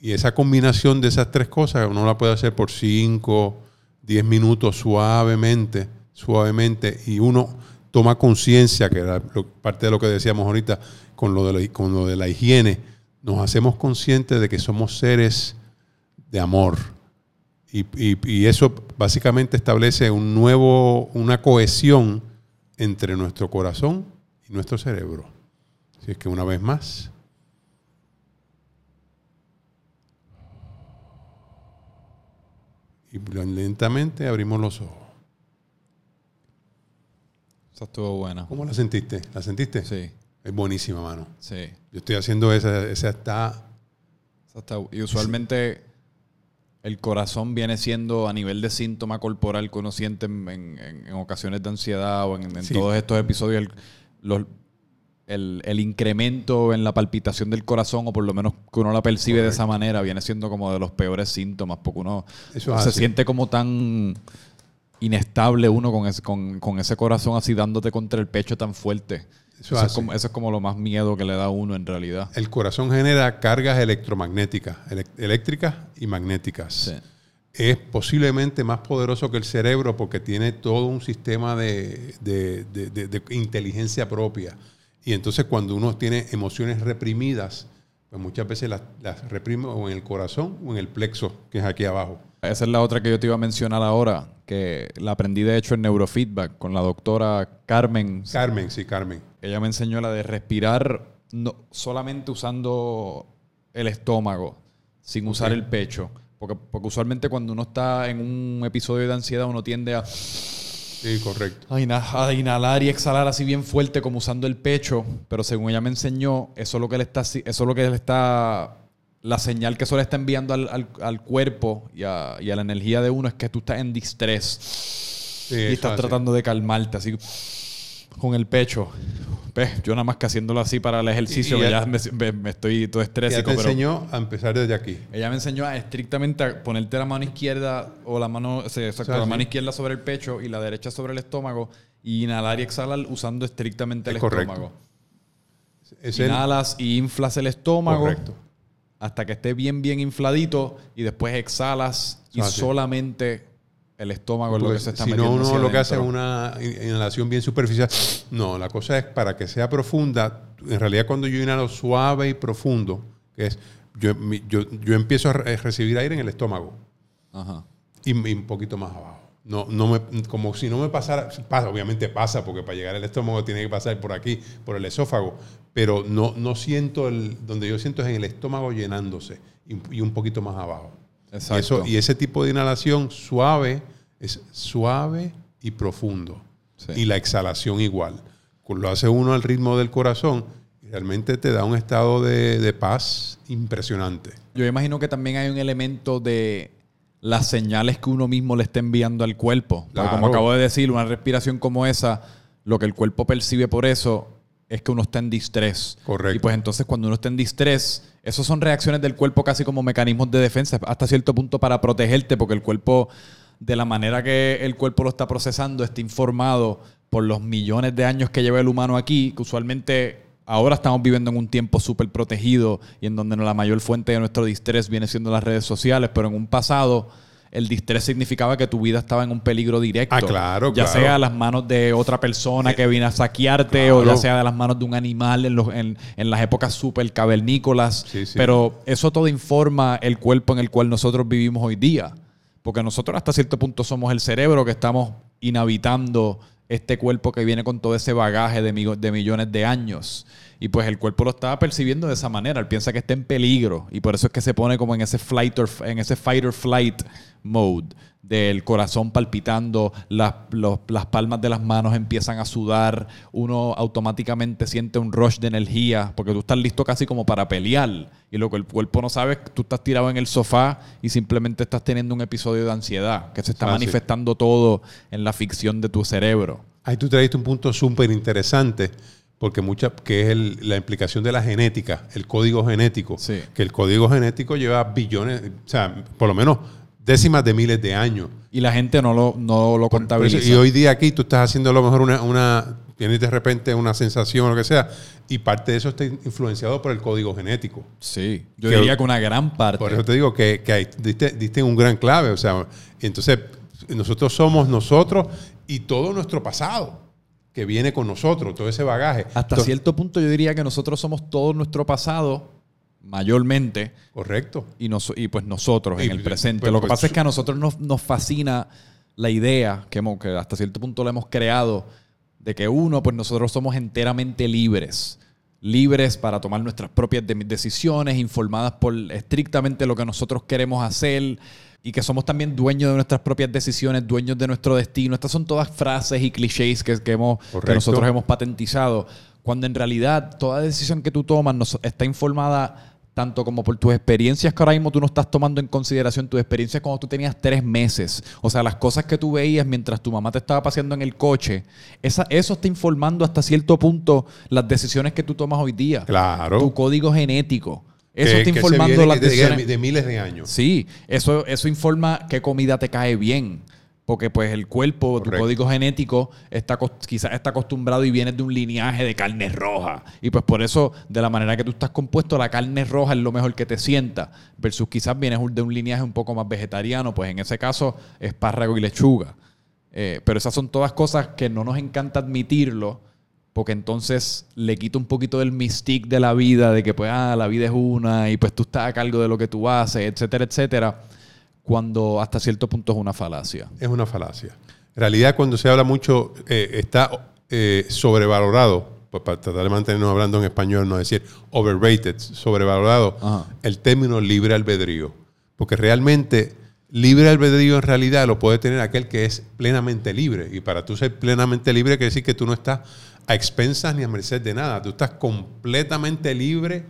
Y esa combinación de esas tres cosas uno la puede hacer por 5, 10 minutos suavemente, suavemente. Y uno toma conciencia, que era parte de lo que decíamos ahorita con lo, de la, con lo de la higiene, nos hacemos conscientes de que somos seres de amor. Y, y- y eso básicamente establece un nuevo, una cohesión entre nuestro corazón y nuestro cerebro. Así es que una vez más, y lentamente abrimos los ojos.
Esa estuvo buena.
¿Cómo la sentiste? ¿La sentiste?
Sí,
Es buenísima, mano.
sí.
Yo estoy haciendo esa, esa está...
Esa está- y usualmente el corazón viene siendo a nivel de síntoma corporal que uno siente en, en- en- en ocasiones de ansiedad o en, en
Sí.
todos estos episodios. El, los- el- el incremento en la palpitación del corazón, o por lo menos que uno la percibe de esa manera, viene siendo como de los peores síntomas, porque uno
Eso
se
así.
siente como tan inestable uno con ese, con, con ese corazón así dándote contra el pecho tan fuerte.
Eso
Eso,
es
como, eso es como lo más miedo que le da a uno en realidad.
El corazón genera cargas electromagnéticas, elec- eléctricas y magnéticas.
Sí.
Es posiblemente más poderoso que el cerebro porque tiene todo un sistema de- de- de inteligencia propia. Y entonces cuando uno tiene emociones reprimidas, pues muchas veces las, las reprime o en el corazón o en el plexo, que es aquí abajo.
Esa es la otra que yo te iba a mencionar ahora, que la aprendí de hecho en neurofeedback con la doctora Carmen.
Carmen, sí, Carmen.
Ella me enseñó la de respirar no, solamente usando el estómago, sin usar el pecho. Porque, porque usualmente cuando uno está en un episodio de ansiedad uno tiende a,
Sí, correcto.
a inhalar y exhalar así bien fuerte como usando el pecho. Pero según ella me enseñó, eso es lo que le está, eso es lo que le está la señal que eso le está enviando al, al- al cuerpo y a, y a la energía de uno es que tú estás en distrés
Sí,
y estás tratando de calmarte así con el pecho. Ves, yo nada más que haciéndolo así para el ejercicio,
ya-
ya me, me- me estoy todo
Ella
estrésico,
te
pero
enseñó a empezar desde aquí.
ella me enseñó a estrictamente a ponerte la mano izquierda o la mano, o sea, exacto,
O sea,
la mano izquierda sobre el pecho y la derecha sobre el estómago y inhalar y exhalar usando estrictamente el
correcto.
estómago.
Es el-
Inhalas y inflas el estómago
Correcto.
hasta que esté bien, bien infladito y después exhalas y solamente el estómago es lo que se está
si no,
metiendo
uno
hacia
lo que hace es una in- inhalación bien superficial. No, la cosa es para que sea profunda. En realidad, cuando yo inhalo suave y profundo, que es yo, yo, yo empiezo a re- recibir aire en el estómago
Ajá.
y, y un poquito más abajo. No, no me, como si no me pasara, pasa, obviamente pasa, porque para llegar al estómago tiene que pasar por aquí, por el esófago, pero no, no siento el, donde yo siento es en el estómago llenándose y, y un poquito más abajo. Y,
Exacto.
eso, y ese tipo de inhalación suave es suave y profundo.
Sí.
Y la exhalación igual. Lo hace uno al ritmo del corazón y realmente te da un estado de, de paz impresionante.
Yo imagino que también hay un elemento de las señales que uno mismo le está enviando al cuerpo.
Claro.
como acabo de decir, una respiración como esa, lo que el cuerpo percibe por eso es que uno está en distrés.
Correcto.
Y pues entonces cuando uno está en distrés, esos son reacciones del cuerpo casi como mecanismos de defensa, hasta cierto punto para protegerte, porque el cuerpo, de la manera que el cuerpo lo está procesando, está informado por los millones de años que lleva el humano aquí, que usualmente ahora estamos viviendo en un tiempo súper protegido y en donde la mayor fuente de nuestro distrés viene siendo las redes sociales, pero en un pasado el distrés significaba que tu vida estaba en un peligro directo.
Ah, claro,
Ya
claro.
sea a las manos de otra persona que viene a saquearte o ya sea de las manos de un animal en, los- en- en las épocas súper cavernícolas.
Sí, sí.
Pero eso todo informa el cuerpo en el cual nosotros vivimos hoy día. Porque nosotros hasta cierto punto somos el cerebro que estamos inhabitando este cuerpo que viene con todo ese bagaje de, de millones de años. Y pues el cuerpo lo estaba percibiendo de esa manera. Él piensa que está en peligro. Y por eso es que se pone como en ese flight or, en ese fight or flight mode. Del corazón palpitando, las, los- las palmas de las manos empiezan a sudar, uno automáticamente siente un rush de energía, porque tú estás listo casi como para pelear. Y lo que el cuerpo no sabe es que tú estás tirado en el sofá y simplemente estás teniendo un episodio de ansiedad, que se está
Fácil.
manifestando todo en la ficción de tu cerebro.
Ahí tú trajiste un punto súper interesante, porque mucha, que es el- la implicación de la genética, el código genético.
Sí.
Que el código genético lleva billones, o sea, por lo menos décimas de miles de años.
Y la gente no lo, no lo contabiliza.
eso- y hoy día aquí tú estás haciendo a lo mejor una, una, tienes de repente una sensación o lo que sea, y parte de eso está influenciado por el código genético.
sí, yo
Que-
diría que una gran parte.
Por eso te digo que, que hay- diste, diste un gran clave. O sea, entonces nosotros somos nosotros y todo nuestro pasado, que viene con nosotros, todo ese bagaje.
Hasta
Entonces-
cierto punto yo diría que nosotros somos todo nuestro pasado, mayormente,
Correcto.
y, nos- y pues nosotros
Y,
en el presente.
pues,
Lo que
pues,
pasa es que a nosotros nos, nos fascina la idea, que, hemos- que hasta cierto punto la hemos creado, de que uno, pues nosotros somos enteramente libres. Libres para tomar nuestras propias de- decisiones, informadas por estrictamente lo que nosotros queremos hacer y que somos también dueños de nuestras propias decisiones, dueños de nuestro destino. Estas son todas frases y clichés que, que hemos, que nosotros hemos patentizado, cuando en realidad toda decisión que tú tomas nos- está informada tanto como por tus experiencias que ahora mismo tú no estás tomando en consideración, tus experiencias cuando tú tenías tres meses. O sea, las cosas que tú veías mientras tu mamá te estaba paseando en el coche, esa, eso está informando hasta cierto punto las decisiones que tú tomas hoy día.
Claro.
Tu código genético. Eso
Que-
está informando las
de- de,
decisiones.
de miles de años.
Sí, eso, eso informa qué comida te cae bien. Porque pues el cuerpo, tu código genético, está quizás está acostumbrado y vienes de un lineaje de carne roja. Y pues por eso, de la manera que tú estás compuesto, la carne roja es lo mejor que te sienta. Versus quizás vienes de un lineaje un poco más vegetariano, pues en ese caso, espárrago y lechuga. Eh, pero esas son todas cosas que no nos encanta admitirlo, porque entonces le quita un poquito del mystique de la vida, de que pues, ah, la vida es una y pues tú estás a cargo de lo que tú haces, etcétera, etcétera, cuando hasta cierto punto es una falacia.
Es una falacia. En realidad, cuando se habla mucho, eh, está eh, sobrevalorado, pues para tratar de mantenernos hablando en español, no decir overrated, sobrevalorado,
Ajá.
el término libre albedrío. Porque realmente, libre albedrío en realidad lo puede tener aquel que es plenamente libre. Y para tú ser plenamente libre, quiere decir que tú no estás a expensas ni a merced de nada. Tú estás completamente libre.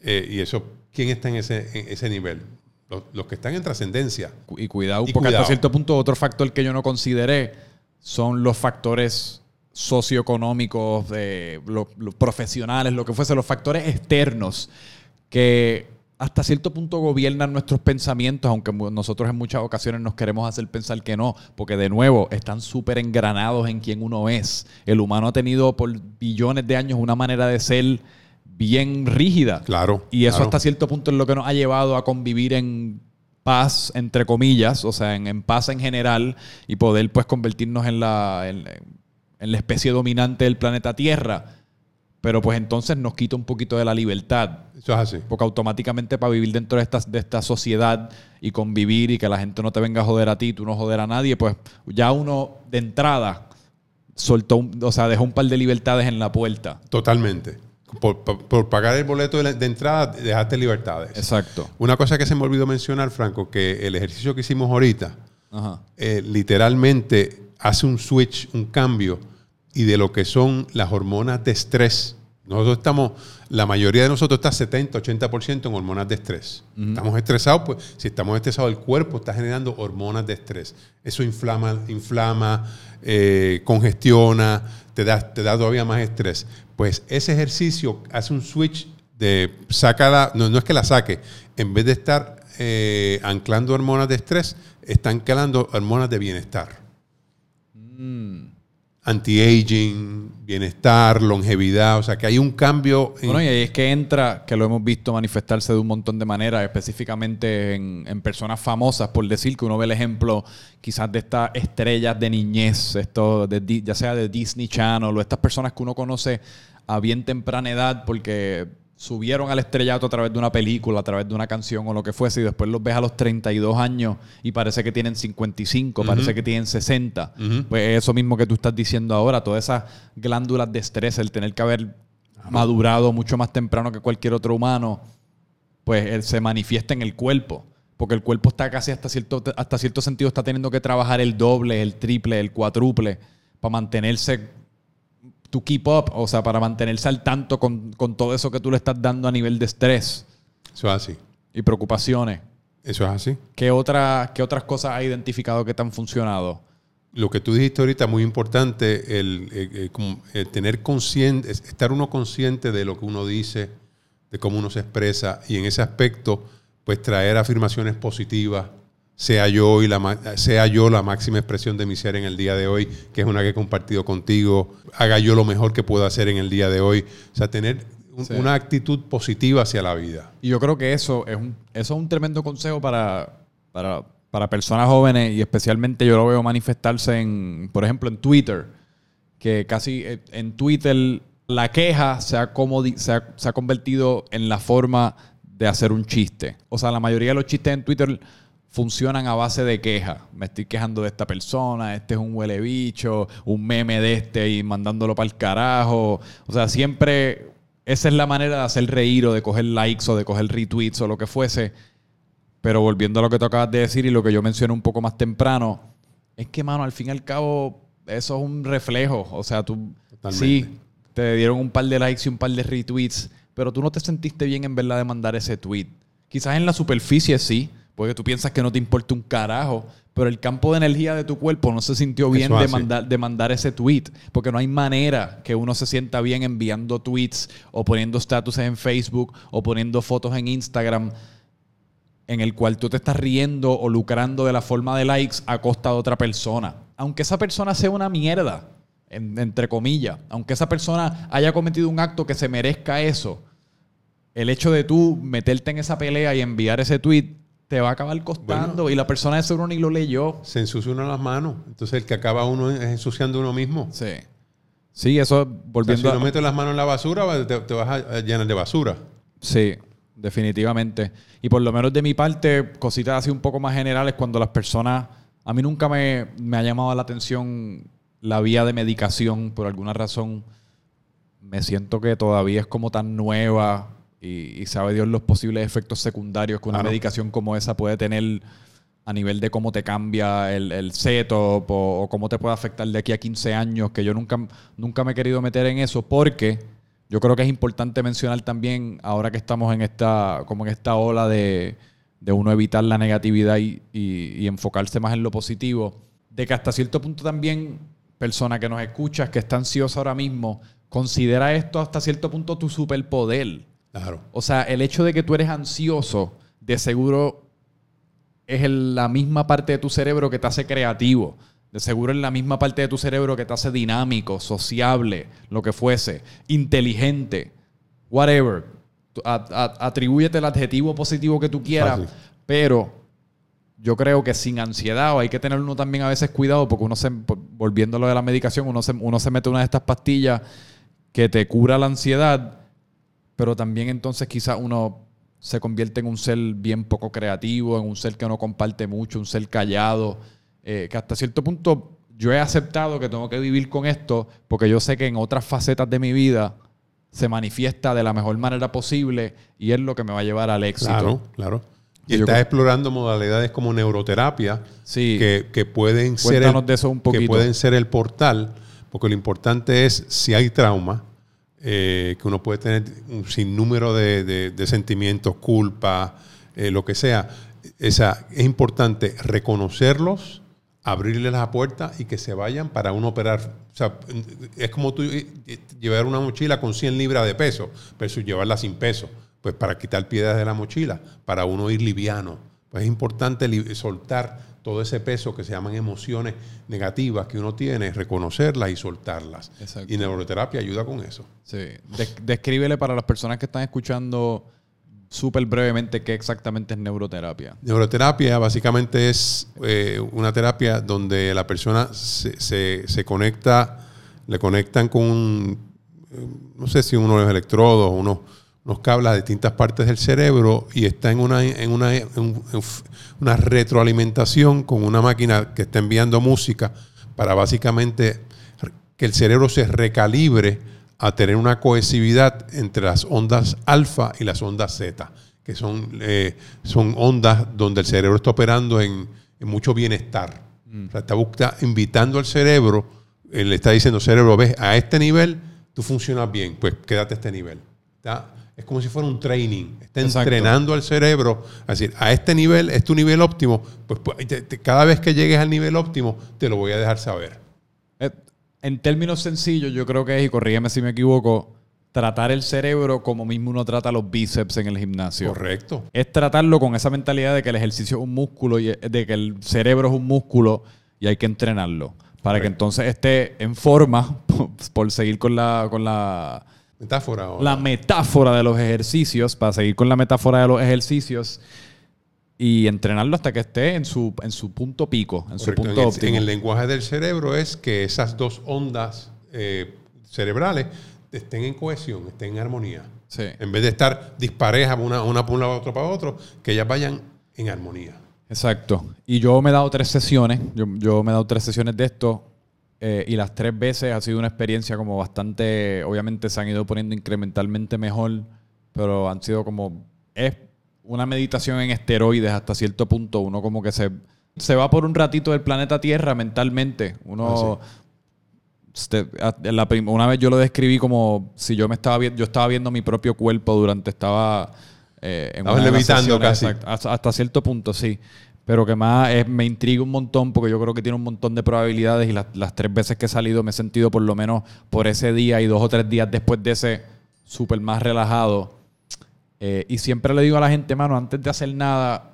eh, y eso, ¿quién está en ese, en ese nivel? Los, los que están en trascendencia.
Y cuidado,
Y
porque
cuidado.
hasta cierto punto otro factor que yo no consideré son los factores socioeconómicos, de los, los profesionales, lo que fuese, los factores externos que hasta cierto punto gobiernan nuestros pensamientos, aunque nosotros en muchas ocasiones nos queremos hacer pensar que no, porque de nuevo están súper engranados en quien uno es. El humano ha tenido por billones de años una manera de ser bien rígida.
Claro,
Y eso
claro.
hasta cierto punto es lo que nos ha llevado a convivir en paz, entre comillas, o sea, en, en paz en general y poder pues convertirnos en la, en, en la especie dominante del planeta Tierra. Pero pues entonces nos quita un poquito de la libertad.
Eso es así.
Porque automáticamente para vivir dentro de esta, de esta sociedad y convivir y que la gente no te venga a joder a ti, tú no joder a nadie, pues ya uno de entrada soltó, un- o sea, dejó un par de libertades en la puerta.
Totalmente. Por, por- por pagar el boleto de, la- de entrada, dejaste libertades.
Exacto.
Una cosa que se me olvidó mencionar, Franco, que el ejercicio que hicimos ahorita,
Ajá.
eh, literalmente hace un switch, un cambio, y de lo que son las hormonas de estrés. Nosotros estamos, la mayoría de nosotros está 70, 80% en hormonas de estrés. Estamos estresados, pues si estamos estresados, el cuerpo está generando hormonas de estrés. Eso inflama, inflama eh, congestiona, te da, te da todavía más estrés. Pues ese ejercicio hace un switch de saca la, no, no es que la saque, en vez de estar eh, anclando hormonas de estrés, está anclando hormonas de bienestar. Anti-aging, bienestar, longevidad, o sea que hay un cambio. en-
Bueno, y ahí es que entra, que lo hemos visto manifestarse de un montón de maneras, específicamente en, en personas famosas, por decir que uno ve el ejemplo quizás de estas estrellas de niñez, esto de, ya sea de Disney Channel o estas personas que uno conoce a bien temprana edad porque subieron al estrellato a través de una película, a través de una canción o lo que fuese, y después los ves a los 32 años y parece que tienen 55, parece que tienen 60. Pues eso mismo que tú estás diciendo ahora, todas esas glándulas de estrés, el tener que haber madurado mucho más temprano que cualquier otro humano, pues él se manifiesta en el cuerpo. Porque el cuerpo está casi hasta cierto, hasta cierto sentido, está teniendo que trabajar el doble, el triple, el cuádruple, para mantenerse to keep up, o sea, para mantenerse al tanto con, con todo eso que tú le estás dando a nivel de estrés
Eso es así.
y preocupaciones.
Eso es así.
¿Qué, otra, ¿Qué otras cosas has identificado que te han funcionado?
Lo que tú dijiste ahorita, muy importante, el, tener consciente, es- estar uno consciente de lo que uno dice, de cómo uno se expresa, y en ese aspecto, pues traer afirmaciones positivas, sea yo, y la, sea yo la máxima expresión de mi ser en el día de hoy, que es una que he compartido contigo, haga yo lo mejor que puedo hacer en el día de hoy, o sea, tener un-
Sí.
una actitud positiva hacia la vida.
Y yo creo que eso es un, eso es un tremendo consejo para, para, para personas jóvenes y especialmente yo lo veo manifestarse en, por ejemplo, en Twitter, que casi eh, en Twitter la queja se ha, se, ha, se ha convertido en la forma de hacer un chiste. O sea, la mayoría de los chistes en Twitter funcionan a base de queja. Me estoy quejando de esta persona, este es un huele bicho, un meme de este y mandándolo para el carajo. O sea, siempre esa es la manera de hacer reír o de coger likes o de coger retweets o lo que fuese. Pero volviendo a lo que tú acabas de decir y lo que yo mencioné un poco más temprano, es que, mano, al fin y al cabo, eso es un reflejo. O sea, tú
Totalmente.
sí, te dieron un par de likes y un par de retweets, pero tú no te sentiste bien en verdad de mandar ese tweet. Quizás en la superficie sí, porque tú piensas que no te importa un carajo, pero el campo de energía de tu cuerpo no se sintió bien de mandar, de mandar ese tweet, porque no hay manera que uno se sienta bien enviando tweets o poniendo statuses en Facebook o poniendo fotos en Instagram en el cual tú te estás riendo o lucrando de la forma de likes a costa de otra persona. Aunque esa persona sea una mierda, en- entre comillas, aunque esa persona haya cometido un acto que se merezca eso, el hecho de tú meterte en esa pelea y enviar ese tweet te va a acabar costando y la persona de seguro ni lo leyó.
Se ensucia uno las manos. Entonces el que acaba uno es ensuciando uno mismo.
Sí. Sí, eso
O sea,
volviendo
si no metes las manos en la basura, te, te vas a llenar de basura.
Sí, definitivamente. Y por lo menos de mi parte, cositas así un poco más generales, cuando las personas, a mí nunca me, me ha llamado la atención la vía de medicación, por alguna razón, me siento que todavía es como tan nueva y, y sabe Dios los posibles efectos secundarios que una
Claro.
medicación como esa puede tener a nivel de cómo te cambia el, el setup o, o cómo te puede afectar de aquí a 15 años, que yo nunca, nunca me he querido meter en eso porque yo creo que es importante mencionar también, ahora que estamos en esta, como en esta ola de, de uno evitar la negatividad y, y- y enfocarse más en lo positivo, de que hasta cierto punto también, persona que nos escuchas, que está ansiosa ahora mismo, considera esto hasta cierto punto tu superpoder.
Claro.
O sea, el hecho de que tú eres ansioso, de seguro es el- la misma parte de tu cerebro que te hace creativo. De seguro es la misma parte de tu cerebro que te hace dinámico, sociable, lo que fuese, inteligente, whatever. Atribúyete el adjetivo positivo que tú quieras,
Fácil.
pero yo creo que sin ansiedad, o hay que tener uno también a veces cuidado, porque uno se, volviendo a lo de la medicación, uno se, uno se mete una de estas pastillas que te cura la ansiedad, pero también entonces quizás uno se convierte en un ser bien poco creativo, en un ser que no comparte mucho, un ser callado, eh, que hasta cierto punto yo he aceptado que tengo que vivir con esto, porque yo sé que en otras facetas de mi vida se manifiesta de la mejor manera posible y es lo que me va a llevar al éxito.
Claro, claro. Y
Yo
estás explorando modalidades como neuroterapia
Sí.
que, que pueden ser el,
de eso un
que pueden ser el portal, porque lo importante es si hay trauma, eh, que uno puede tener un sinnúmero de, de- de sentimientos, culpa, eh, lo que sea. Esa, es importante reconocerlos, abrirles la puerta y que se vayan para uno operar. Es como tú eh, llevar una mochila con 100 libras de peso versus llevarla sin peso. Pues para quitar piedras de la mochila, para uno ir liviano. Pues es importante soltar todo ese peso que se llaman emociones negativas que uno tiene, reconocerlas y soltarlas.
Exacto.
Y neuroterapia ayuda con eso.
Sí. Des- descríbele para las personas que están escuchando súper brevemente qué exactamente es neuroterapia.
Neuroterapia básicamente es eh, una terapia donde la persona se, se- se conecta, le conectan con, un, eh, no sé si unos electrodos, unos, unos cables a distintas partes del cerebro y está en una, en una, en una retroalimentación con una máquina que está enviando música para básicamente que el cerebro se recalibre a tener una cohesividad entre las ondas alfa y las ondas zeta, que son, eh, son ondas donde el cerebro está operando en, en mucho bienestar. O sea, está, busca- invitando al cerebro, eh, le está diciendo, cerebro, ves, a este nivel tú funcionas bien, pues quédate a este nivel. Está- Es como si fuera un training. Está
Exacto.
entrenando al cerebro a decir, a este nivel es tu nivel óptimo, pues, pues, te- te- cada vez que llegues al nivel óptimo te lo voy a dejar saber.
Eh, En términos sencillos, yo creo que es, y corrígeme si me equivoco, tratar el cerebro como mismo uno trata los bíceps en el gimnasio.
Correcto.
Es tratarlo con esa mentalidad de que el ejercicio es un músculo y de que el cerebro es un músculo y hay que entrenarlo. Para que entonces esté en forma, por seguir con la, con la,
Metáfora.
la metáfora de los ejercicios, para seguir con la metáfora de los ejercicios y entrenarlo hasta que esté en su, en su punto pico, en su punto
En el,
óptimo.
en el lenguaje del cerebro es que esas dos ondas eh, cerebrales estén en cohesión, estén en armonía.
Sí.
En vez de estar disparejas una, una para un lado, otro para otro, que ellas vayan en armonía.
Exacto. Y yo me he dado tres sesiones. Yo, yo me he dado tres sesiones de esto. Eh, y las tres veces ha sido una experiencia como bastante. Obviamente se han ido poniendo incrementalmente mejor. Pero han sido como. Es una meditación en esteroides hasta cierto punto. Uno como que se, se va por un ratito del planeta Tierra mentalmente. Uno. este, a- en la prim- una vez yo lo describí como si yo me estaba viendo, yo estaba viendo mi propio cuerpo durante estaba eh, en
levitando casi.
hasta cierto punto, sí. Pero que más es- me intriga un montón porque yo creo que tiene un montón de probabilidades y las, las tres veces que he salido me he sentido por lo menos por ese día y dos o tres días después de ese súper más relajado. Eh, y siempre le digo a la gente, mano, antes de hacer nada,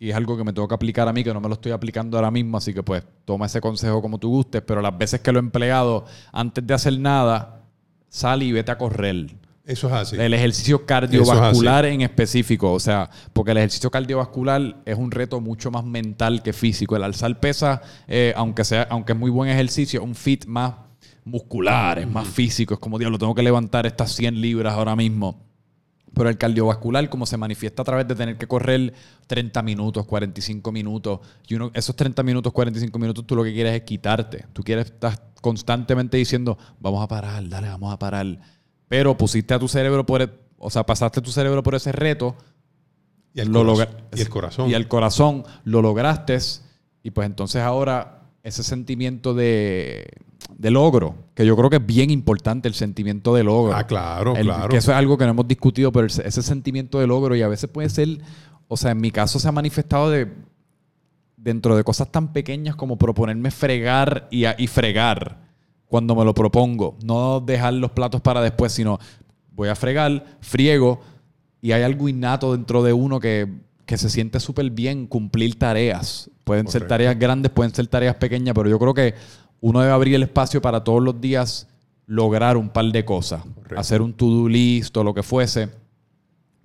y es algo que me tengo que aplicar a mí, que no me lo estoy aplicando ahora mismo, así que pues toma ese consejo como tú gustes, pero las veces que lo he empleado, antes de hacer nada, sal y vete a correr.
Eso es así.
El ejercicio cardiovascular en específico, o sea, porque el ejercicio cardiovascular es un reto mucho más mental que físico. El alzar pesa, eh, aunque sea, aunque es muy buen ejercicio, un fit más muscular, es más físico, es como, diablo, tengo que levantar estas 100 libras ahora mismo. Pero el cardiovascular, como se manifiesta a través de tener que correr 30 minutos, 45 minutos, y uno, esos 30 minutos, 45 minutos, tú lo que quieres es quitarte. Tú quieres estar constantemente diciendo, vamos a parar, dale, vamos a parar. Pero pusiste a tu cerebro por, e- o sea, pasaste tu cerebro por ese reto.
Y el,
lo
corazón, y el corazón.
Y el corazón lo lograste. Y pues entonces ahora ese sentimiento de, de logro, que yo creo que es bien importante el sentimiento de logro.
Ah, claro,
El-
claro.
Que eso es algo que no hemos discutido, pero ese, sentimiento de logro y a veces puede ser, o sea, en mi caso se ha manifestado de dentro de cosas tan pequeñas como proponerme fregar y, y fregar cuando me lo propongo. No dejar los platos para después, sino voy a fregar, friego y hay algo innato dentro de uno que, que se siente súper bien cumplir tareas. Pueden ser tareas grandes, pueden ser tareas pequeñas, pero yo creo que uno debe abrir el espacio para todos los días lograr un par de cosas.
Correcto.
Hacer un to-do list o lo que fuese.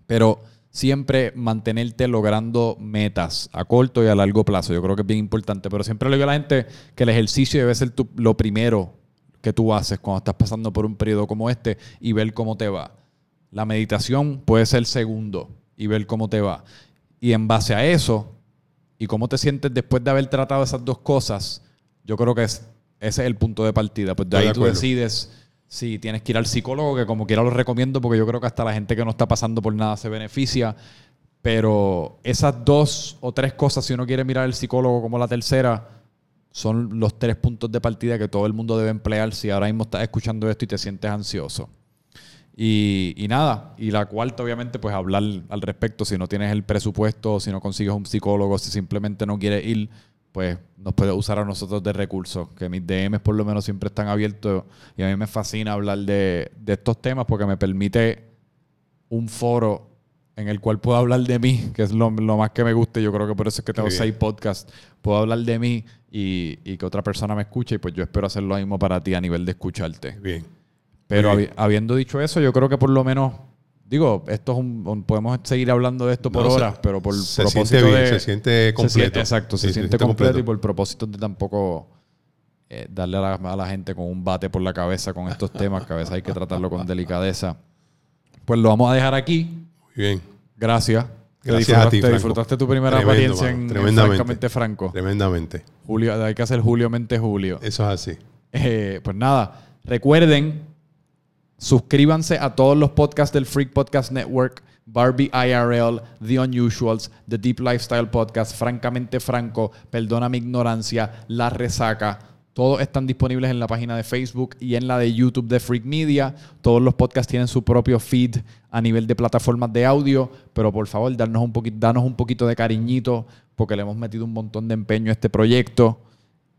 Pero siempre mantenerte logrando metas a corto y a largo plazo. Yo creo que es bien importante. Pero siempre le digo a la gente que el ejercicio debe ser tu- lo primero que tú haces cuando estás pasando por un periodo como este y ver cómo te va. La meditación puede ser segundo y ver cómo te va. Y en base a eso y cómo te sientes después de haber tratado esas dos cosas, yo creo que es, ese es el punto de partida. Pues de ahí
de
tú decides si tienes que ir al psicólogo, que como quiera lo recomiendo, porque yo creo que hasta la gente que no está pasando por nada se beneficia. Pero esas dos o tres cosas, si uno quiere mirar al psicólogo como la tercera, son los tres puntos de partida que todo el mundo debe emplear si ahora mismo estás escuchando esto y te sientes ansioso. Y, y nada, y la cuarta obviamente pues hablar al respecto, si no tienes el presupuesto, si no consigues un psicólogo, si simplemente no quieres ir, pues nos puedes usar a nosotros de recursos, que mis DMs por lo menos siempre están abiertos y a mí me fascina hablar de, de estos temas porque me permite un foro en el cual puedo hablar de mí, que es lo, lo más que me gusta. Yo creo que por eso es que tengo seis podcasts. Puedo hablar de mí y, y que otra persona me escuche y pues yo espero hacer lo mismo para ti a nivel de escucharte.
Bien.
Pero habiendo dicho eso, yo creo que por lo menos, digo, esto es un, un- podemos seguir hablando de esto por
No, se-
horas, pero por
se
propósito
siente bien,
de...
se siente
se
completo.
siente- exacto, se,
Sí,
siente, completo, y por propósito de tampoco eh, darle a la, a la gente con un bate por la cabeza con estos temas, que a veces hay que tratarlo con delicadeza. Pues lo vamos a dejar aquí.
Muy bien.
Gracias.
Gracias a ti,
disfrutaste,
Franco.
disfrutaste tu primera
Tremendo,
apariencia
mano,
en, en
tremendamente.
Francamente Franco.
Tremendamente.
Julio, hay que hacer Julio Mente Julio.
Eso es así.
Eh, pues nada, recuerden, suscríbanse a todos los podcasts del Freak Podcast Network, Barbie IRL, The Unusuals, The Deep Lifestyle Podcast, Francamente Franco, Perdona mi ignorancia, La Resaca. Todos están disponibles en la página de Facebook y en la de YouTube de Freak Media. Todos los podcasts tienen su propio feed a nivel de plataformas de audio, pero por favor, darnos un danos un poquito de cariñito porque le hemos metido un montón de empeño a este proyecto.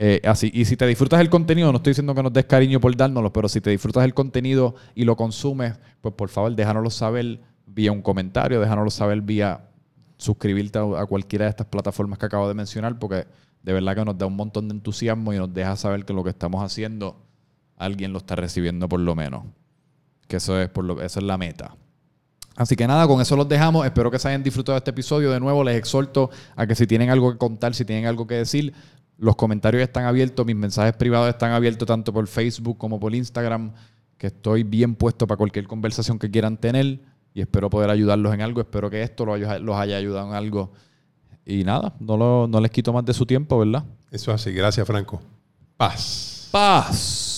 Eh, así, y si te disfrutas el contenido, no estoy diciendo que nos des cariño por dárnoslo, pero si te disfrutas el contenido y lo consumes, pues por favor déjanoslo saber vía un comentario, déjanoslo saber vía suscribirte a cualquiera de estas plataformas que acabo de mencionar, porque de verdad que nos da un montón de entusiasmo y nos deja saber que lo que estamos haciendo, alguien lo está recibiendo por lo menos. Que eso es, por lo, eso es la meta. Así que nada, con eso los dejamos. Espero que se hayan disfrutado de este episodio. De nuevo, les exhorto a que si tienen algo que contar, si tienen algo que decir, los comentarios están abiertos, mis mensajes privados están abiertos tanto por Facebook como por Instagram, que estoy bien puesto para cualquier conversación que quieran tener y espero poder ayudarlos en algo. Espero que esto los haya ayudado en algo. Y nada, no, lo, no les quito más de su tiempo, ¿verdad?
Eso así. Gracias, Franco. Paz.
Paz.